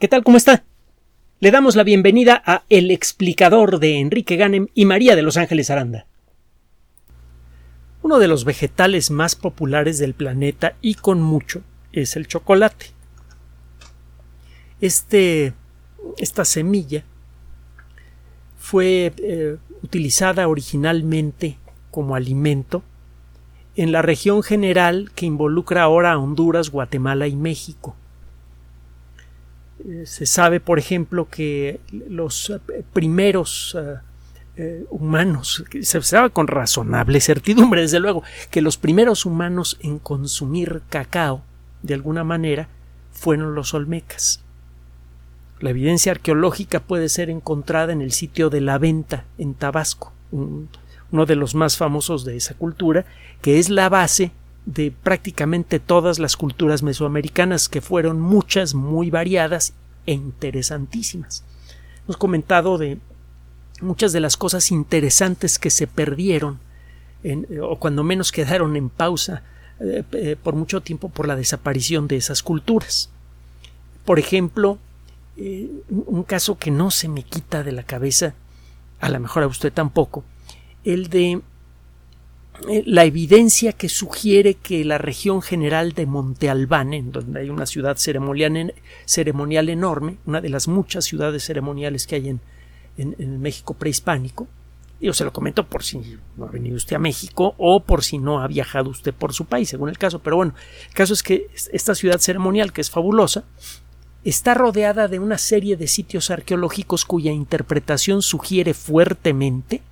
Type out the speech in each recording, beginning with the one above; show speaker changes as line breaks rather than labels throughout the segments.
¿Qué tal? ¿Cómo está? Le damos la bienvenida a El explicador de Enrique Ganem y María de Los Ángeles Aranda. Uno de los vegetales más populares del planeta y con mucho es el chocolate. Este, esta semilla fue eh, utilizada originalmente como alimento en la región general que involucra ahora a Honduras, Guatemala y México. Eh, se sabe, por ejemplo, que los eh, primeros eh, humanos, se sabe con razonable certidumbre, desde luego, que los primeros humanos en consumir cacao, de alguna manera, fueron los olmecas. La evidencia arqueológica puede ser encontrada en el sitio de la venta en Tabasco, uno de los más famosos de esa cultura, que es la base de prácticamente todas las culturas mesoamericanas, que fueron muchas, muy variadas e interesantísimas. Hemos comentado de muchas de las cosas interesantes que se perdieron, o cuando menos quedaron en pausa eh, eh, por mucho tiempo por la desaparición de esas culturas. Por ejemplo, eh, un caso que no se me quita de la cabeza, a lo mejor a usted tampoco, el de eh, la evidencia que sugiere que la región general de Monte Albán, en donde hay una ciudad ceremonial, enorme, una de las muchas ciudades ceremoniales que hay en, en, México prehispánico, yo se lo comento por si no ha venido usted a México o por si no ha viajado usted por su país, según el caso. Pero bueno, el caso es que esta ciudad ceremonial, que es fabulosa, está rodeada de una serie de sitios arqueológicos cuya interpretación sugiere fuertemente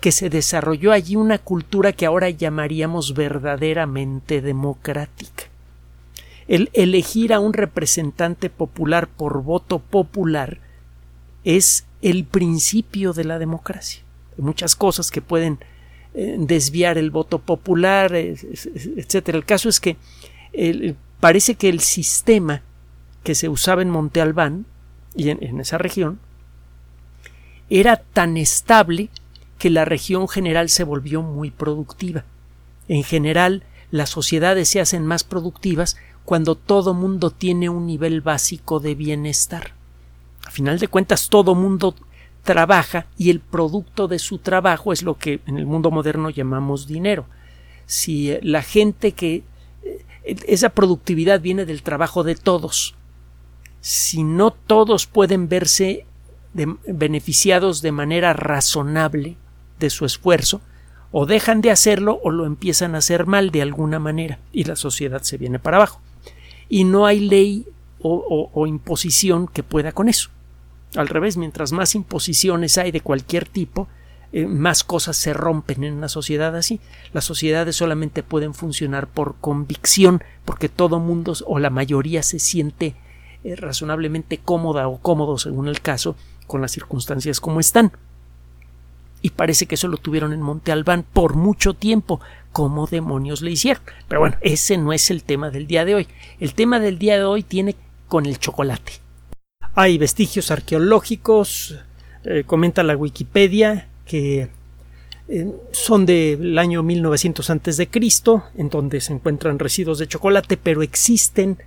que se desarrolló allí una cultura que ahora llamaríamos verdaderamente democrática. El elegir a un representante popular por voto popular es el principio de la democracia. Hay muchas cosas que pueden eh, desviar el voto popular, etcétera. El caso es que parece que el sistema que se usaba en Monte Albán y en esa región era tan estable que la región general se volvió muy productiva. En general, las sociedades se hacen más productivas cuando todo mundo tiene un nivel básico de bienestar. A final de cuentas, todo mundo trabaja y el producto de su trabajo es lo que en el mundo moderno llamamos dinero. Si eh, la gente que eh, esa productividad viene del trabajo de todos, si no todos pueden verse beneficiados de manera razonable de su esfuerzo, o dejan de hacerlo o lo empiezan a hacer mal de alguna manera y la sociedad se viene para abajo. Y no hay ley o, imposición que pueda con eso. Al revés, mientras más imposiciones hay de cualquier tipo, eh, más cosas se rompen en una sociedad así. Las sociedades solamente pueden funcionar por convicción, porque todo mundo o la mayoría se siente eh, razonablemente cómoda o cómodo, según el caso, con las circunstancias como están y parece que eso lo tuvieron en Monte Albán por mucho tiempo. ¿Cómo demonios le hicieron? Pero bueno, ese no es el tema del día de hoy. El tema del día de hoy tiene con el chocolate. Hay vestigios arqueológicos, eh, comenta la Wikipedia, que eh, son del año 1900 antes de Cristo, en donde se encuentran residuos de chocolate, pero existen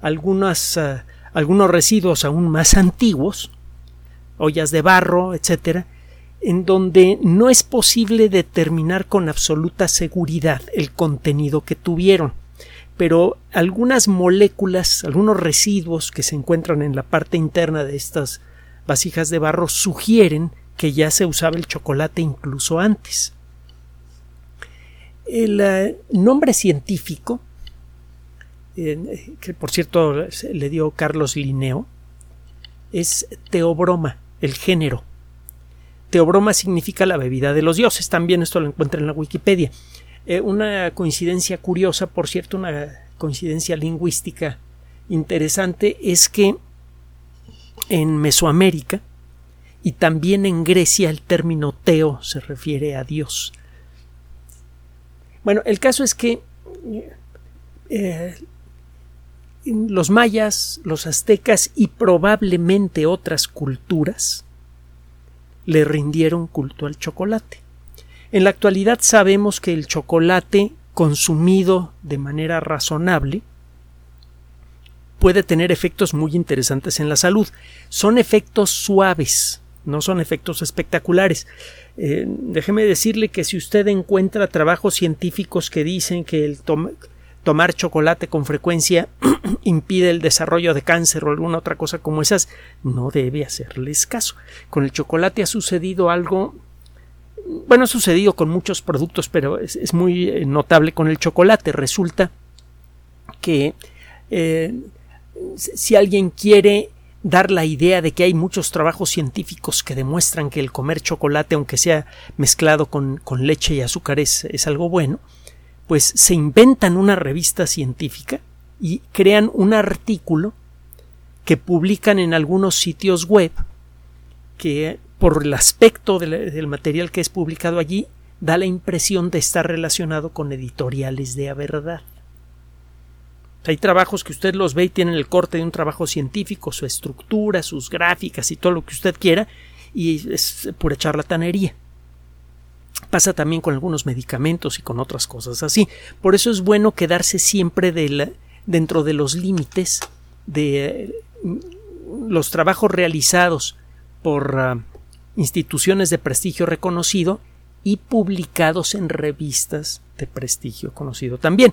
algunas, eh, algunos residuos aún más antiguos, ollas de barro, etcétera, en donde no es posible determinar con absoluta seguridad el contenido que tuvieron, pero algunas moléculas, algunos residuos que se encuentran en la parte interna de estas vasijas de barro sugieren que ya se usaba el chocolate incluso antes. El eh, nombre científico, eh, que por cierto le dio Carlos Linneo, es teobroma, el género Teobroma significa la bebida de los dioses. También esto lo encuentra en la Wikipedia. Eh, una coincidencia curiosa, por cierto, una coincidencia lingüística interesante es que en Mesoamérica y también en Grecia el término teo se refiere a Dios. Bueno, el caso es que eh, los mayas, los aztecas y probablemente otras culturas le rindieron culto al chocolate. En la actualidad sabemos que el chocolate consumido de manera razonable puede tener efectos muy interesantes en la salud. Son efectos suaves, no son efectos espectaculares. Eh, déjeme decirle que si usted encuentra trabajos científicos que dicen que el tomar chocolate con frecuencia impide el desarrollo de cáncer o alguna otra cosa como esas, no debe hacerles caso. Con el chocolate ha sucedido algo bueno, ha sucedido con muchos productos, pero es, muy eh, notable con el chocolate. Resulta que eh, si alguien quiere dar la idea de que hay muchos trabajos científicos que demuestran que el comer chocolate, aunque sea mezclado con, leche y azúcar, es algo bueno, pues se inventan una revista científica y crean un artículo que publican en algunos sitios web que por el aspecto del, material que es publicado allí, da la impresión de estar relacionado con editoriales de a verdad. Hay trabajos que usted los ve y tienen el corte de un trabajo científico, su estructura, sus gráficas y todo lo que usted quiera, y es pura charlatanería. Pasa también con algunos medicamentos y con otras cosas así. Por eso es bueno quedarse siempre dentro de los límites de los trabajos realizados por ah, instituciones de prestigio reconocido y publicados en revistas de prestigio conocido también.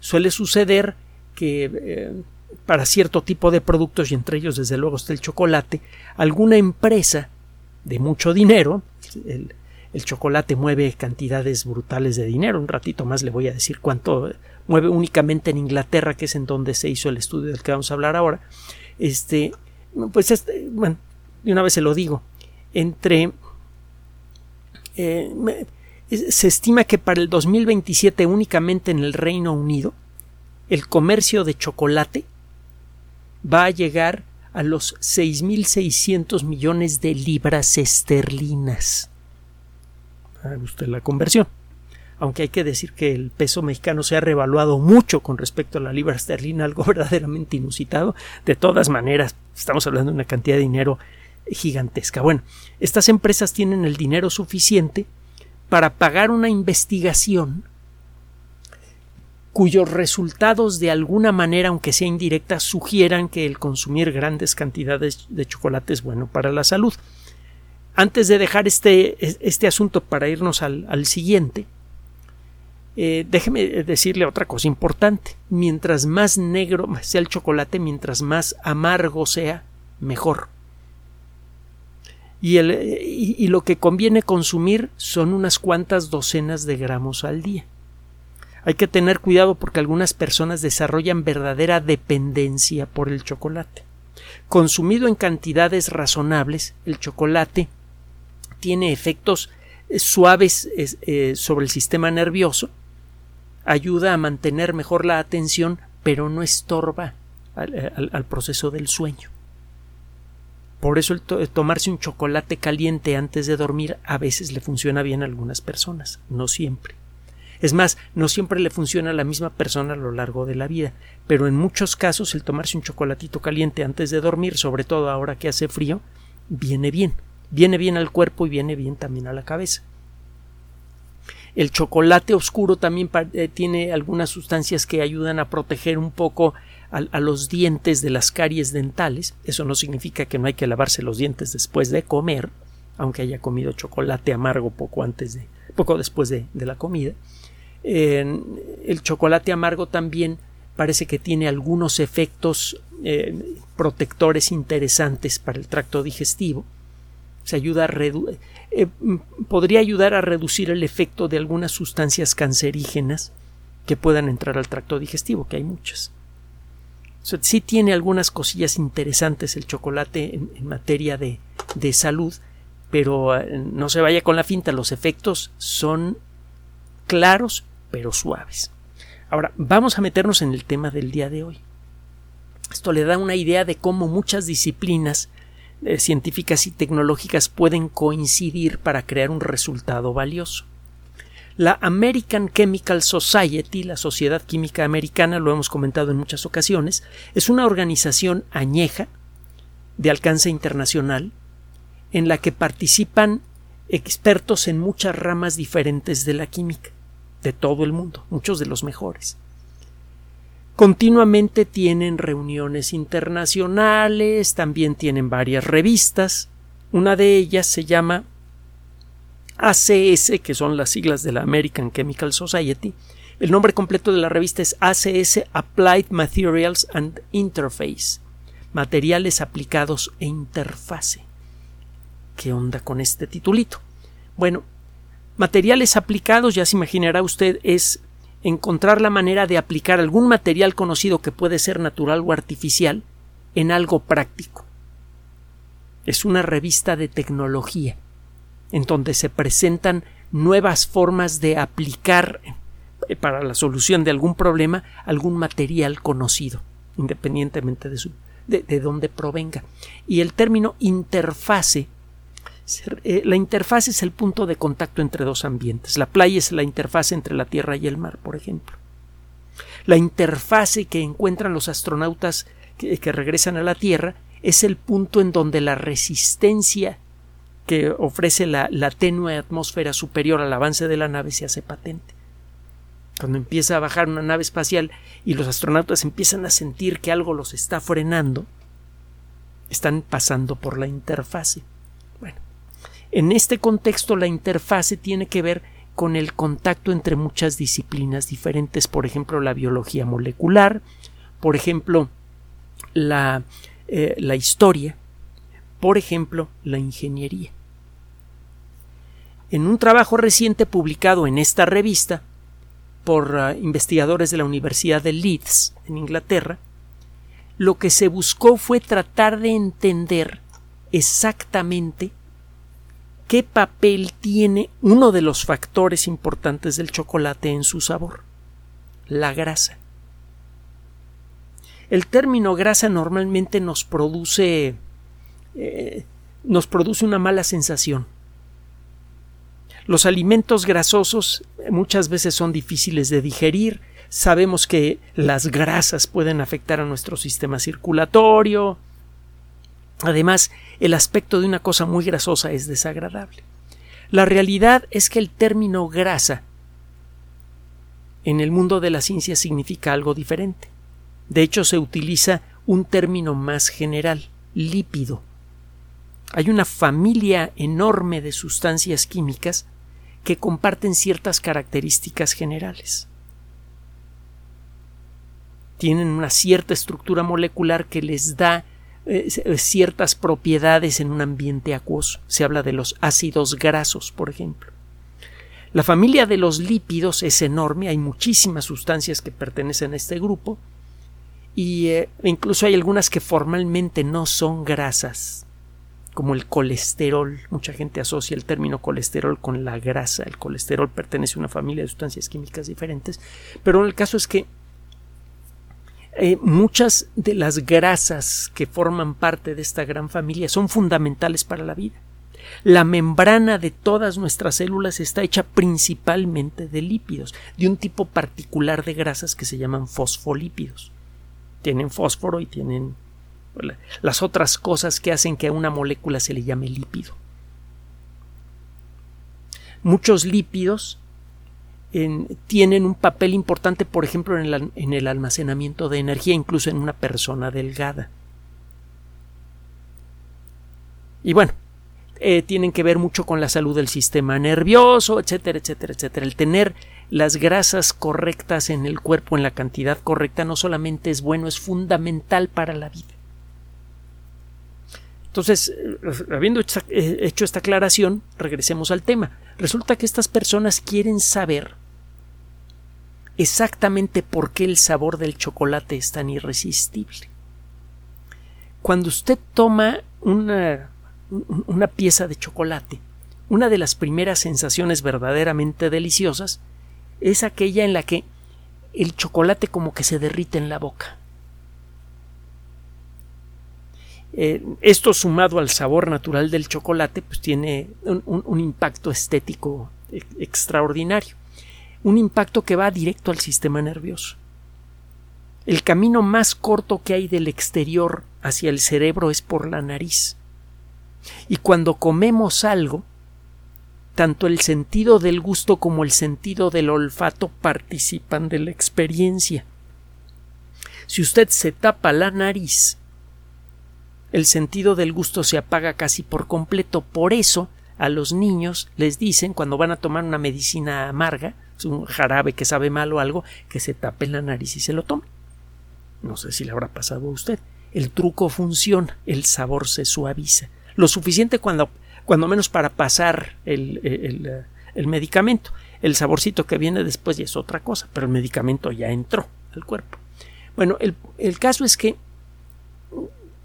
Suele suceder que eh, para cierto tipo de productos, y entre ellos desde luego está el chocolate, alguna empresa de mucho dinero, el, el chocolate mueve cantidades brutales de dinero, un ratito más le voy a decir cuánto mueve únicamente en Inglaterra, que es en donde se hizo el estudio del que vamos a hablar ahora, este, pues este, bueno, de una vez se lo digo, entre eh, se estima que para el 2027 únicamente en el Reino Unido el comercio de chocolate va a llegar a los 6.600 millones de libras esterlinas. Haga usted la conversión. Aunque hay que decir que el peso mexicano se ha revaluado mucho con respecto a la libra esterlina, algo verdaderamente inusitado. De todas maneras, estamos hablando de una cantidad de dinero gigantesca. Bueno, estas empresas tienen el dinero suficiente para pagar una investigación cuyos resultados de alguna manera, aunque sea indirecta, sugieran que el consumir grandes cantidades de chocolate es bueno para la salud. Antes de dejar este, este asunto para irnos al, siguiente, eh, déjeme decirle otra cosa importante. Mientras más negro sea el chocolate, mientras más amargo sea, mejor y, el, y, lo que conviene consumir son unas cuantas docenas de gramos al día. Hay que tener cuidado porque algunas personas desarrollan verdadera dependencia por el chocolate. Consumido en cantidades razonables, el chocolate tiene efectos eh, suaves eh, sobre el sistema nervioso, ayuda a mantener mejor la atención, pero no estorba al proceso del sueño. Por eso tomarse un chocolate caliente antes de dormir a veces le funciona bien a algunas personas, no siempre. Es más, no siempre le funciona a la misma persona a lo largo de la vida, pero en muchos casos el tomarse un chocolatito caliente antes de dormir, sobre todo ahora que hace frío, viene bien. Viene bien al cuerpo y viene bien también a la cabeza. El chocolate oscuro también eh, tiene algunas sustancias que ayudan a proteger un poco a, los dientes de las caries dentales. Eso no significa que no hay que lavarse los dientes después de comer, aunque haya comido chocolate amargo poco antes de, poco después de, la comida. el chocolate amargo también parece que tiene algunos efectos eh, protectores interesantes para el tracto digestivo. Se ayuda a eh, podría ayudar a reducir el efecto de algunas sustancias cancerígenas que puedan entrar al tracto digestivo, que hay muchas sí tiene algunas cosillas interesantes el chocolate en, materia de, de, salud, pero eh, no se vaya con la finta, los efectos son claros pero suaves. Ahora, vamos a meternos en el tema del día de hoy. Esto le da una idea de cómo muchas disciplinas eh, científicas y tecnológicas pueden coincidir para crear un resultado valioso. La American Chemical Society, la Sociedad Química Americana, lo hemos comentado en muchas ocasiones, es una organización añeja de alcance internacional en la que participan expertos en muchas ramas diferentes de la química, de todo el mundo, muchos de los mejores. Continuamente tienen reuniones internacionales, también tienen varias revistas. Una de ellas se llama ACS, que son las siglas de la American Chemical Society. El nombre completo de la revista es ACS Applied Materials and Interface. Materiales aplicados e interfase. ¿Qué onda con este titulito? Bueno, materiales aplicados, ya se imaginará usted, es encontrar la manera de aplicar algún material conocido que puede ser natural o artificial en algo práctico. Es una revista de tecnología en donde se presentan nuevas formas de aplicar eh, para la solución de algún problema algún material conocido, independientemente de, su, de, de dónde provenga. Y el término interfase, la interfase es el punto de contacto entre dos ambientes. La playa es la interfase entre la Tierra y el mar, por ejemplo. La interfase que encuentran los astronautas que, que regresan a la Tierra es el punto en donde la resistencia que ofrece la, la tenue atmósfera superior al avance de la nave se hace patente. Cuando empieza a bajar una nave espacial y los astronautas empiezan a sentir que algo los está frenando, están pasando por la interfase. En este contexto la interfase tiene que ver con el contacto entre muchas disciplinas diferentes, por ejemplo, la biología molecular, por ejemplo, la, eh, la historia, por ejemplo, la ingeniería. En un trabajo reciente publicado en esta revista por uh, investigadores de la Universidad de Leeds, en Inglaterra, lo que se buscó fue tratar de entender exactamente qué papel tiene uno de los factores importantes del chocolate en su sabor, la grasa. El término grasa normalmente nos produce eh, nos produce una mala sensación. Los alimentos grasosos muchas veces son difíciles de digerir. Sabemos que las grasas pueden afectar a nuestro sistema circulatorio. Además, el aspecto de una cosa muy grasosa es desagradable. La realidad es que el término grasa en el mundo de la ciencia significa algo diferente. De hecho, se utiliza un término más general, lípido. Hay una familia enorme de sustancias químicas que comparten ciertas características generales. Tienen una cierta estructura molecular que les da eh, ciertas propiedades en un ambiente acuoso. Se habla de los ácidos grasos, por ejemplo. La familia de los lípidos es enorme, hay muchísimas sustancias que pertenecen a este grupo y eh, incluso hay algunas que formalmente no son grasas, como el colesterol. Mucha gente asocia el término colesterol con la grasa. El colesterol pertenece a una familia de sustancias químicas diferentes, pero el caso es que eh, muchas de las grasas que forman parte de esta gran familia son fundamentales para la vida. La membrana de todas nuestras células está hecha principalmente de lípidos, de un tipo particular de grasas que se llaman fosfolípidos. Tienen fósforo y tienen las otras cosas que hacen que a una molécula se le llame lípido. Muchos lípidos tienen un papel importante, por ejemplo, en el, almacenamiento de energía, incluso en una persona delgada. Y bueno, eh, tienen que ver mucho con la salud del sistema nervioso, etcétera, etcétera, etcétera. El tener las grasas correctas en el cuerpo en la cantidad correcta no solamente es bueno, es fundamental para la vida. Entonces, eh, habiendo eh, hecho esta aclaración, regresemos al tema. Resulta que estas personas quieren saber exactamente por qué el sabor del chocolate es tan irresistible. Cuando usted toma una, una pieza de chocolate, una de las primeras sensaciones verdaderamente deliciosas es aquella en la que el chocolate como que se derrite en la boca. Eh, esto sumado al sabor natural del chocolate, pues tiene un, impacto estético e, extraordinario. Un impacto que va directo al sistema nervioso. El camino más corto que hay del exterior hacia el cerebro es por la nariz. Y cuando comemos algo, tanto el sentido del gusto como el sentido del olfato participan de la experiencia. Si usted se tapa la nariz, el sentido del gusto se apaga casi por completo. Por eso a los niños les dicen cuando van a tomar una medicina amarga, un jarabe que sabe mal o algo, que se tapen la nariz y se lo tomen. No sé si le habrá pasado a usted. El truco funciona, el sabor se suaviza. Lo suficiente cuando, cuando menos para pasar el, el, el medicamento. El saborcito que viene después ya es otra cosa, pero el medicamento ya entró al cuerpo. Bueno, el, el caso es que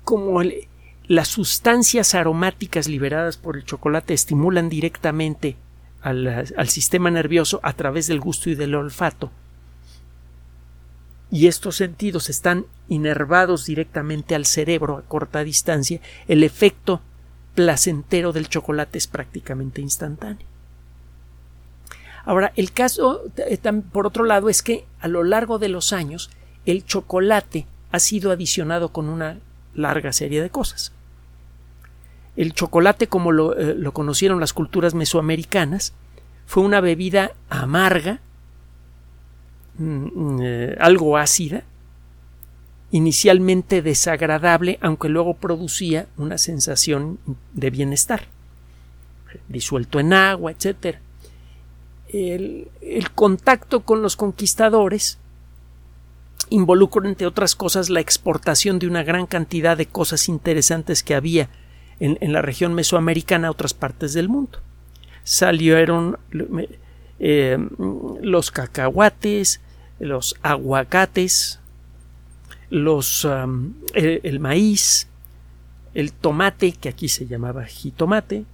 como el, las sustancias aromáticas liberadas por el chocolate estimulan directamente al, sistema nervioso a través del gusto y del olfato. Y estos sentidos están inervados directamente al cerebro a corta distancia, el efecto placentero del chocolate es prácticamente instantáneo. Ahora, el caso, eh, por otro lado, es que a lo largo de los años el chocolate ha sido adicionado con una larga serie de cosas. El chocolate, como eh, lo, conocieron las culturas mesoamericanas, fue una bebida amarga, mm, mm, eh, algo ácida, inicialmente desagradable, aunque luego producía una sensación de bienestar, disuelto en agua, etc. El, el contacto con los conquistadores involucró, entre otras cosas, la exportación de una gran cantidad de cosas interesantes que había en, la región mesoamericana otras partes del mundo. Salieron eh, los cacahuates, los aguacates, los, el, maíz, el tomate, que aquí se llamaba jitomate,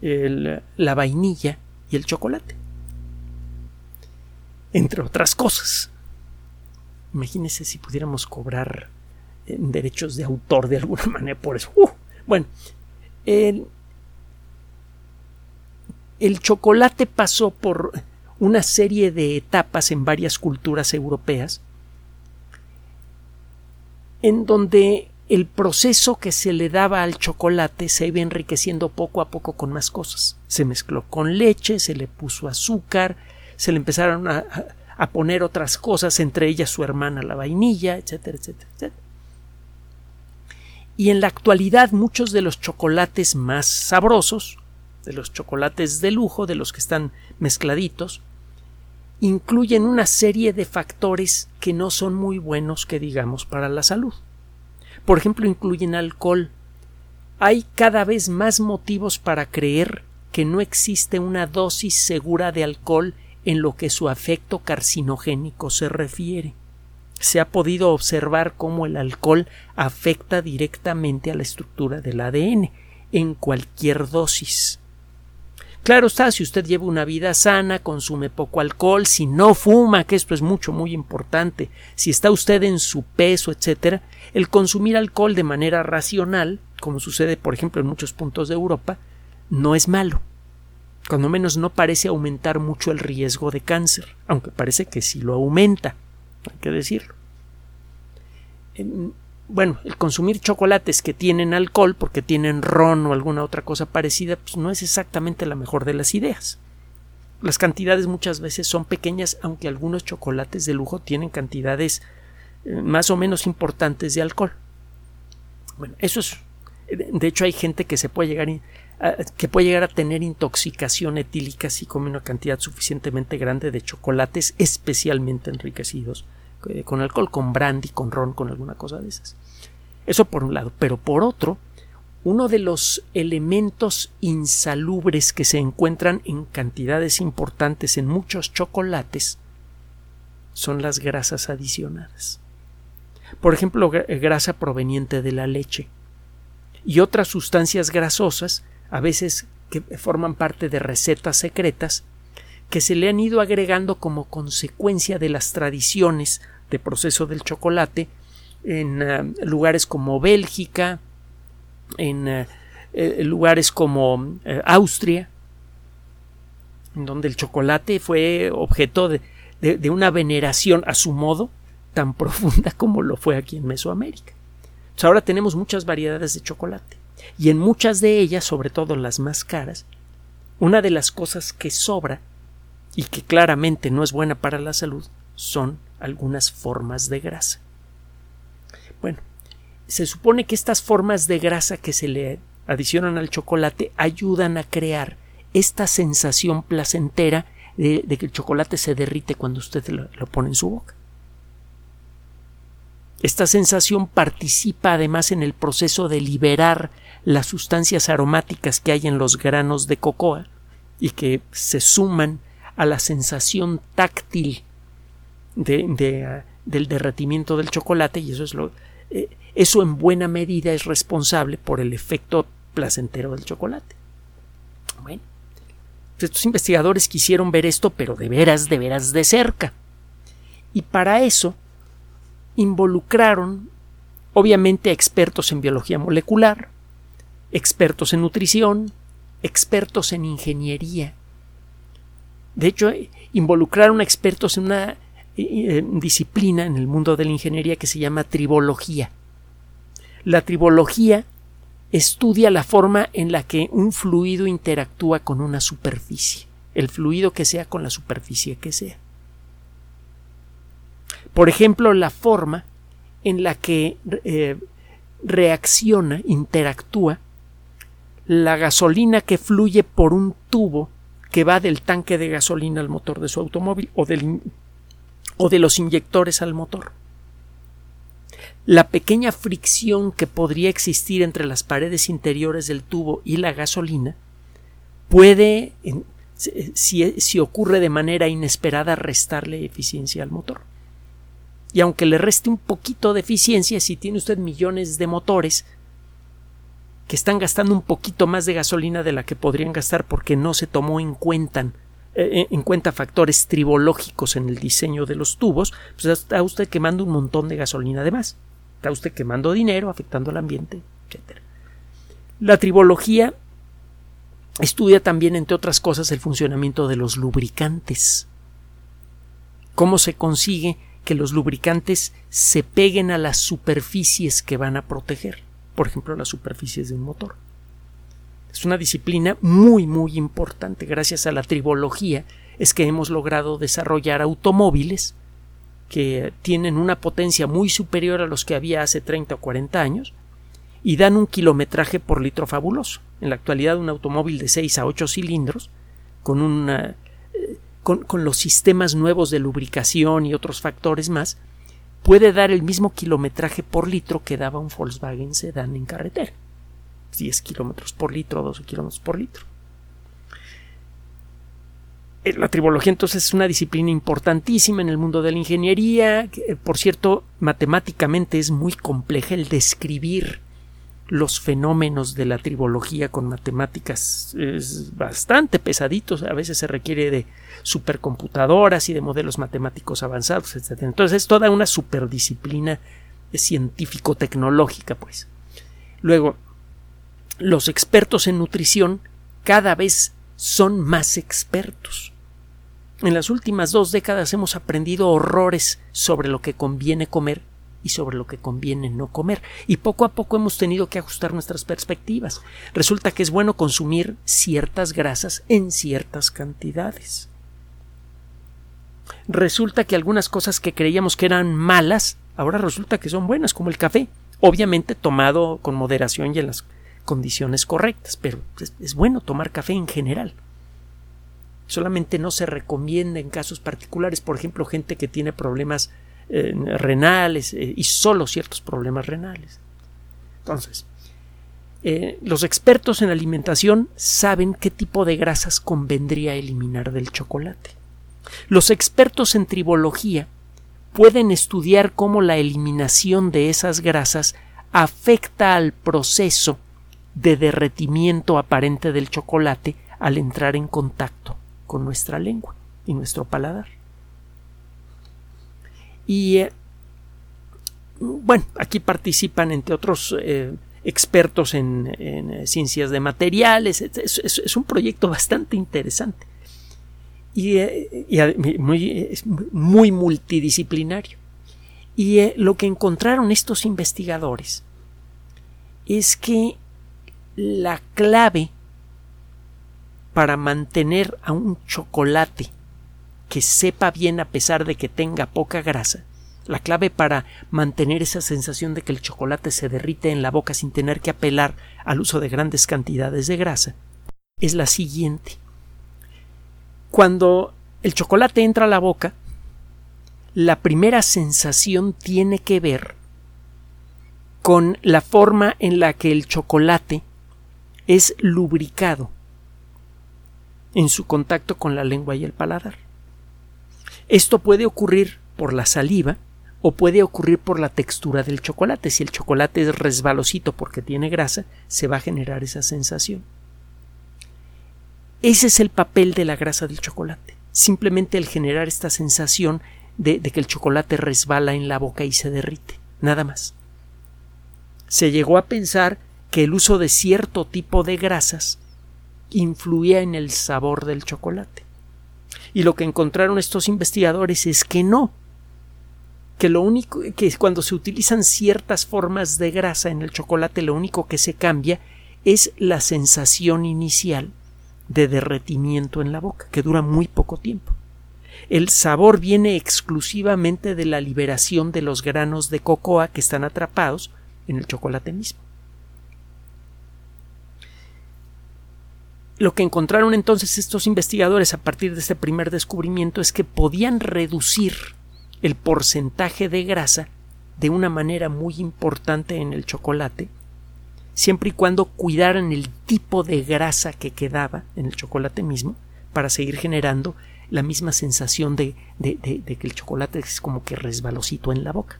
la vainilla y el chocolate. Entre otras cosas. Imagínense si pudiéramos cobrar eh, derechos de autor de alguna manera por eso. ¡Uh! Bueno, el, chocolate pasó por una serie de etapas en varias culturas europeas en donde el proceso que se le daba al chocolate se iba enriqueciendo poco a poco con más cosas. Se mezcló con leche, se le puso azúcar, se le empezaron a, a poner otras cosas, entre ellas su hermana la vainilla, etcétera, etcétera, etcétera y en la actualidad muchos de los chocolates más sabrosos, de los chocolates de lujo, de los que están mezcladitos, incluyen una serie de factores que no son muy buenos que digamos para la salud. Por ejemplo, incluyen alcohol. Hay cada vez más motivos para creer que no existe una dosis segura de alcohol en lo que su afecto carcinogénico se refiere se ha podido observar cómo el alcohol afecta directamente a la estructura del ADN en cualquier dosis. Claro está, si usted lleva una vida sana, consume poco alcohol, si no fuma, que esto es mucho, muy importante, si está usted en su peso, etcétera, el consumir alcohol de manera racional, como sucede, por ejemplo, en muchos puntos de Europa, no es malo. Cuando menos no parece aumentar mucho el riesgo de cáncer, aunque parece que sí lo aumenta hay que decirlo. Bueno, el consumir chocolates que tienen alcohol porque tienen ron o alguna otra cosa parecida, pues no es exactamente la mejor de las ideas. Las cantidades muchas veces son pequeñas, aunque algunos chocolates de lujo tienen cantidades eh, más o menos importantes de alcohol. Bueno, eso es. De hecho, hay gente que se puede llegar que puede llegar a tener intoxicación etílica si come una cantidad suficientemente grande de chocolates especialmente enriquecidos eh, con alcohol, con brandy, con ron, con alguna cosa de esas. Eso por un lado. Pero por otro, uno de los elementos insalubres que se encuentran en cantidades importantes en muchos chocolates son las grasas adicionadas. Por ejemplo, grasa proveniente de la leche y otras sustancias grasosas, a veces que forman parte de recetas secretas, que se le han ido agregando como consecuencia de las tradiciones de proceso del chocolate en eh, lugares como Bélgica, en eh, eh, lugares como Austria, en donde el chocolate fue objeto de, de, una veneración a su modo tan profunda como lo fue aquí en Mesoamérica. ahora tenemos muchas variedades de chocolate y en muchas de ellas, sobre todo las más caras, una de las cosas que sobra y que claramente no es buena para la salud son algunas formas de grasa. Bueno, se supone que estas formas de grasa que se le adicionan al chocolate ayudan a crear esta sensación placentera de, que el chocolate se derrite cuando usted lo, lo pone en su boca. Esta sensación participa además en el proceso de liberar las sustancias aromáticas que hay en los granos de cocoa y que se suman a la sensación táctil ah, del derretimiento del chocolate y eso es lo eh, eso en buena medida es responsable por el efecto placentero del chocolate. Bueno, estos investigadores quisieron ver esto, pero de veras, de veras de cerca. Y para eso involucraron, obviamente, a expertos en biología molecular, expertos en nutrición, expertos en ingeniería. De hecho, involucraron a expertos en una eh, disciplina en el mundo de la ingeniería que se llama tribología. La tribología estudia la forma en la que un fluido interactúa con una superficie, el fluido que sea con la superficie que sea. Por ejemplo, la forma en la que eh, reacciona, interactúa la gasolina que fluye por un tubo que va del tanque de gasolina al motor de su automóvil o del o de los inyectores al motor. La pequeña fricción que podría existir entre las paredes interiores del tubo y la gasolina puede, si, si ocurre de manera inesperada, restarle eficiencia al motor. Y aunque le reste un poquito de eficiencia, si tiene usted millones de motores que están gastando un poquito más de gasolina de la que podrían gastar porque no se tomó en cuenta eh, en cuenta factores tribológicos en el diseño de los tubos, pues está usted quemando un montón de gasolina además. Está usted quemando dinero, afectando al ambiente, etc. La tribología estudia también, entre otras cosas, el funcionamiento de los lubricantes. Cómo se consigue que los lubricantes se peguen a las superficies que van a proteger, por ejemplo, las superficies de un motor. Es una disciplina muy, muy importante. Gracias a la tribología es que hemos logrado desarrollar automóviles que tienen una potencia muy superior a los que había hace 30 o 40 años y dan un kilometraje por litro fabuloso. En la actualidad un automóvil de 6 a 8 cilindros con eh, con, con los sistemas nuevos de lubricación y otros factores más puede dar el mismo kilometraje por litro que daba un Volkswagen Sedan en carretera. 10 kilómetros por litro, 12 kilómetros por litro. Eh, la tribología entonces es una disciplina importantísima en el mundo de la ingeniería, que, por cierto, matemáticamente es muy compleja el describir los fenómenos de la tribología con matemáticas es bastante pesaditos, a veces se requiere de supercomputadoras y de modelos matemáticos avanzados, etc. Entonces es toda una superdisciplina científico-tecnológica, pues. Luego, los expertos en nutrición cada vez son más expertos. En las últimas dos décadas hemos aprendido horrores sobre lo que conviene comer y sobre lo que conviene no comer, y poco a poco hemos tenido que ajustar nuestras perspectivas. Resulta que es bueno consumir ciertas grasas en ciertas cantidades. Resulta que algunas cosas que creíamos que eran malas, ahora resulta que son buenas, como el café, obviamente tomado con moderación y en las condiciones correctas, pero es, bueno tomar café en general. Solamente no se recomienda en casos particulares, por ejemplo, gente que tiene problemas renales eh, y solo ciertos problemas renales. Entonces, eh, los expertos en alimentación saben qué tipo de grasas convendría eliminar del chocolate. Los expertos en tribología pueden estudiar cómo la eliminación de esas grasas afecta al proceso de derretimiento aparente del chocolate al entrar en contacto con nuestra lengua y nuestro paladar. Y eh, bueno, aquí participan entre otros eh, expertos en, eh, ciencias de materiales. Es, un proyecto bastante interesante y, muy, muy, multidisciplinario. Y lo que encontraron estos investigadores es que la clave para mantener a un chocolate que sepa bien a pesar de que tenga poca grasa La clave para mantener esa sensación de que el chocolate se derrite en la boca sin tener que apelar al uso de grandes cantidades de grasa es la siguiente. Cuando el chocolate entra a la boca, la primera sensación tiene que ver con la forma en la que el chocolate es lubricado en su contacto con la lengua y el paladar. Esto puede ocurrir por la saliva o puede ocurrir por la textura del chocolate. Si el chocolate es resbalosito porque tiene grasa, se va a generar esa sensación. Ese es el papel de la grasa del chocolate. Simplemente el generar esta sensación de, que el chocolate resbala en la boca y se derrite. Nada más. Se llegó a pensar que el uso de cierto tipo de grasas influía en el sabor del chocolate. Y lo que encontraron estos investigadores es que no, que lo único que cuando se utilizan ciertas formas de grasa en el chocolate lo único que se cambia es la sensación inicial de derretimiento en la boca, que dura muy poco tiempo. El sabor viene exclusivamente de la liberación de los granos de cocoa que están atrapados en el chocolate mismo. Lo que encontraron entonces estos investigadores a partir de este primer descubrimiento es que podían reducir el porcentaje de grasa de una manera muy importante en el chocolate siempre y cuando cuidaran el tipo de grasa que quedaba en el chocolate mismo para seguir generando la misma sensación de, que el chocolate es como que resbalosito en la boca.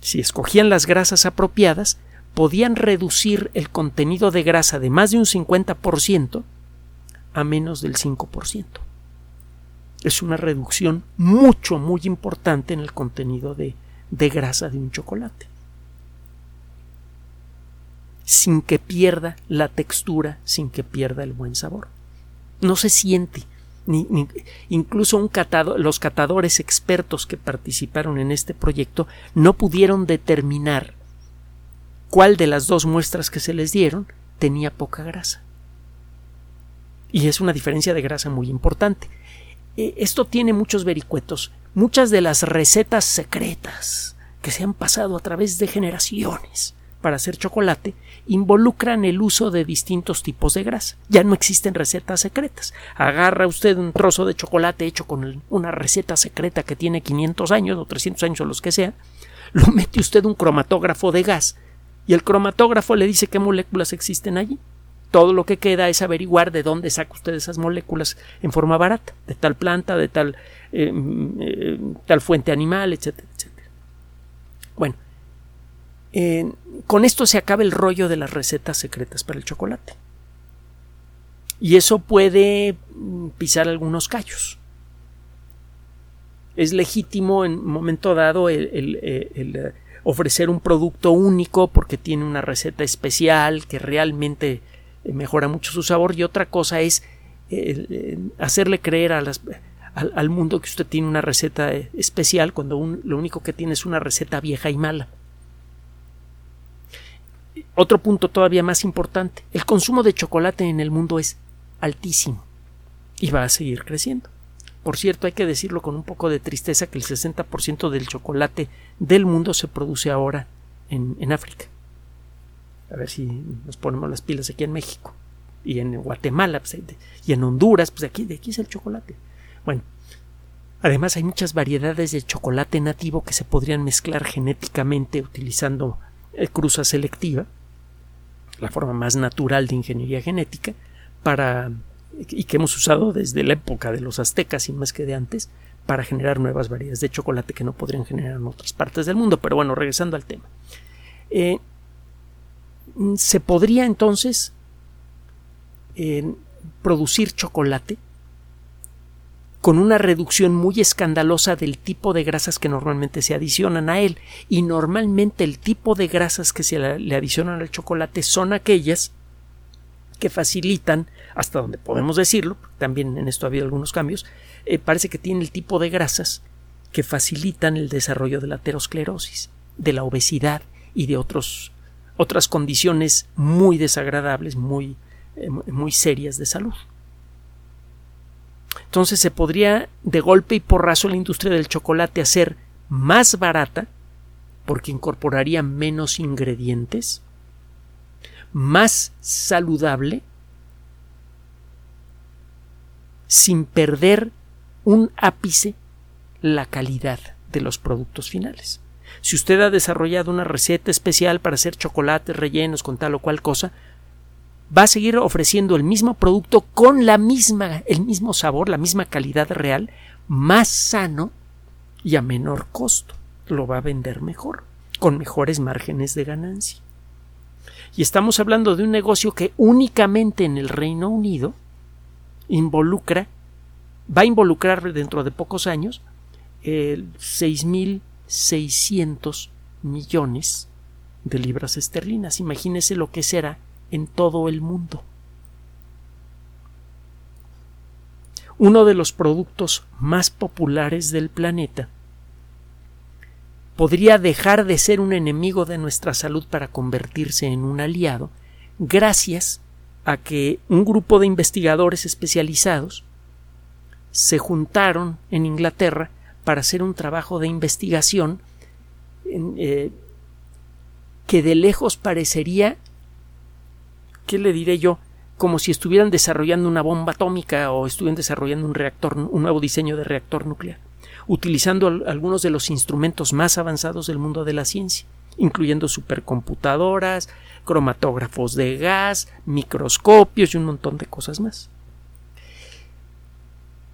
Si escogían las grasas apropiadas, podían reducir el contenido de grasa de más de un 50% a menos del 5%. Es una reducción mucho, muy importante en el contenido de grasa de un chocolate sin que pierda la textura, sin que pierda el buen sabor. No se siente. Ni, incluso los catadores expertos que participaron en este proyecto no pudieron determinar cuál de las dos muestras que se les dieron tenía poca grasa. Y es una diferencia de grasa muy importante. E, esto tiene muchos vericuetos. Muchas de las recetas secretas que se han pasado a través de generaciones para hacer chocolate involucran el uso de distintos tipos de grasa. Ya no existen recetas secretas. Agarra usted un trozo de chocolate hecho con una receta secreta que tiene 500 años o 300 años o los que sea, lo mete usted un cromatógrafo de gas y el cromatógrafo le dice qué moléculas existen allí. Todo lo que queda es averiguar de dónde saca usted esas moléculas en forma barata, de tal planta, de tal, eh, mm, eh, tal fuente animal, etcétera. Bueno, con esto se acaba el rollo de las recetas secretas para el chocolate. Y eso puede mm, pisar algunos callos. Es legítimo en un momento dado el, eh, ofrecer un producto único porque tiene una receta especial que realmente eh, mejora mucho su sabor y otra cosa es eh, hacerle creer a las, al, mundo que usted tiene una receta especial cuando lo único que tiene es una receta vieja y mala. Otro punto todavía más importante, el consumo de chocolate en el mundo es altísimo y va a seguir creciendo. Por cierto, hay que decirlo con un poco de tristeza que el 60% del chocolate del mundo se produce ahora en, África. A ver si nos ponemos las pilas aquí en México y en Guatemala pues, y en Honduras, pues aquí, de aquí es el chocolate. Bueno, además hay muchas variedades de chocolate nativo que se podrían mezclar genéticamente utilizando eh, cruza selectiva la forma más natural de ingeniería genética para y que hemos usado desde la época de los aztecas y más que de antes para generar nuevas variedades de chocolate que no podrían generar en otras partes del mundo. Pero bueno, regresando al tema. Eh, se podría entonces eh, producir chocolate con una reducción muy escandalosa del tipo de grasas que normalmente se adicionan a él. Y normalmente el tipo de grasas que se le adicionan al chocolate son aquellas que facilitan, hasta donde podemos decirlo, también en esto ha habido algunos cambios, eh, parece que tiene el tipo de grasas que facilitan el desarrollo de la aterosclerosis, de la obesidad y de otros, otras condiciones muy desagradables, muy, eh, muy serias de salud. Entonces se podría de golpe y porrazo la industria del chocolate hacer más barata porque incorporaría menos ingredientes, más saludable, sin perder un ápice la calidad de los productos finales. Si usted ha desarrollado una receta especial para hacer chocolates rellenos con tal o cual cosa, va a seguir ofreciendo el mismo producto con la misma, el mismo sabor, la misma calidad real, más sano y a menor costo. Lo va a vender mejor, con mejores márgenes de ganancia. Y estamos hablando de un negocio que únicamente en el Reino Unido involucra, va a involucrar dentro de pocos años, eh, 6.600 millones de libras esterlinas. Imagínese lo que será en todo el mundo. Uno de los productos más populares del planeta podría dejar de ser un enemigo de nuestra salud para convertirse en un aliado gracias a que un grupo de investigadores especializados se juntaron en Inglaterra para hacer un trabajo de investigación eh, que de lejos parecería ¿qué le diré yo? Como si estuvieran desarrollando una bomba atómica o estuvieran desarrollando un reactor, un nuevo diseño de reactor nuclear, utilizando algunos de los instrumentos más avanzados del mundo de la ciencia, incluyendo supercomputadoras, cromatógrafos de gas, microscopios y un montón de cosas más.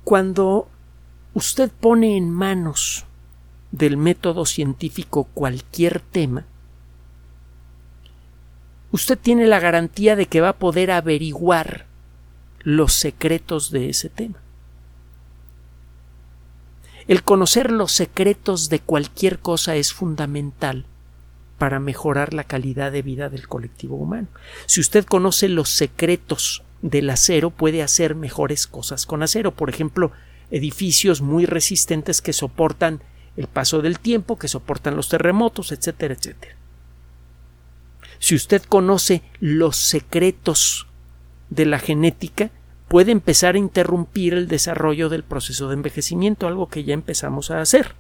Cuando usted pone en manos del método científico cualquier tema, usted tiene la garantía de que va a poder averiguar los secretos de ese tema. El conocer los secretos de cualquier cosa es fundamental para mejorar la calidad de vida del colectivo humano. Si usted conoce los secretos del acero, puede hacer mejores cosas con acero. Por ejemplo, edificios muy resistentes que soportan el paso del tiempo, que soportan los terremotos, etcétera, etcétera. Si usted conoce los secretos de la genética, puede empezar a interrumpir el desarrollo del proceso de envejecimiento, algo que ya empezamos a hacer.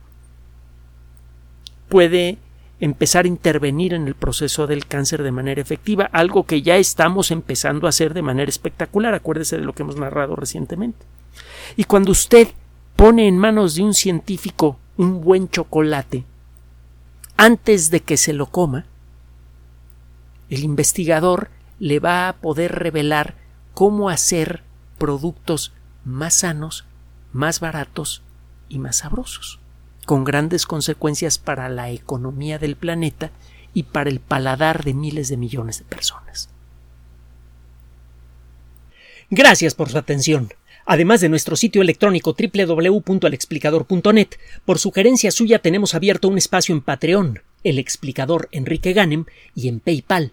Puede empezar a intervenir en el proceso del cáncer de manera efectiva, algo que ya estamos empezando a hacer de manera espectacular. Acuérdese de lo que hemos narrado recientemente. Y cuando usted pone en manos de un científico un buen chocolate, antes de que se lo coma, el investigador le va a poder revelar cómo hacer productos más sanos, más baratos y más sabrosos, con grandes consecuencias para la economía del planeta y para el paladar de miles de millones de personas. Gracias por su atención. Además de nuestro sitio electrónico www.alexplicador.net, por sugerencia suya tenemos abierto un espacio en Patreon, el explicador Enrique Ganem, y en PayPal,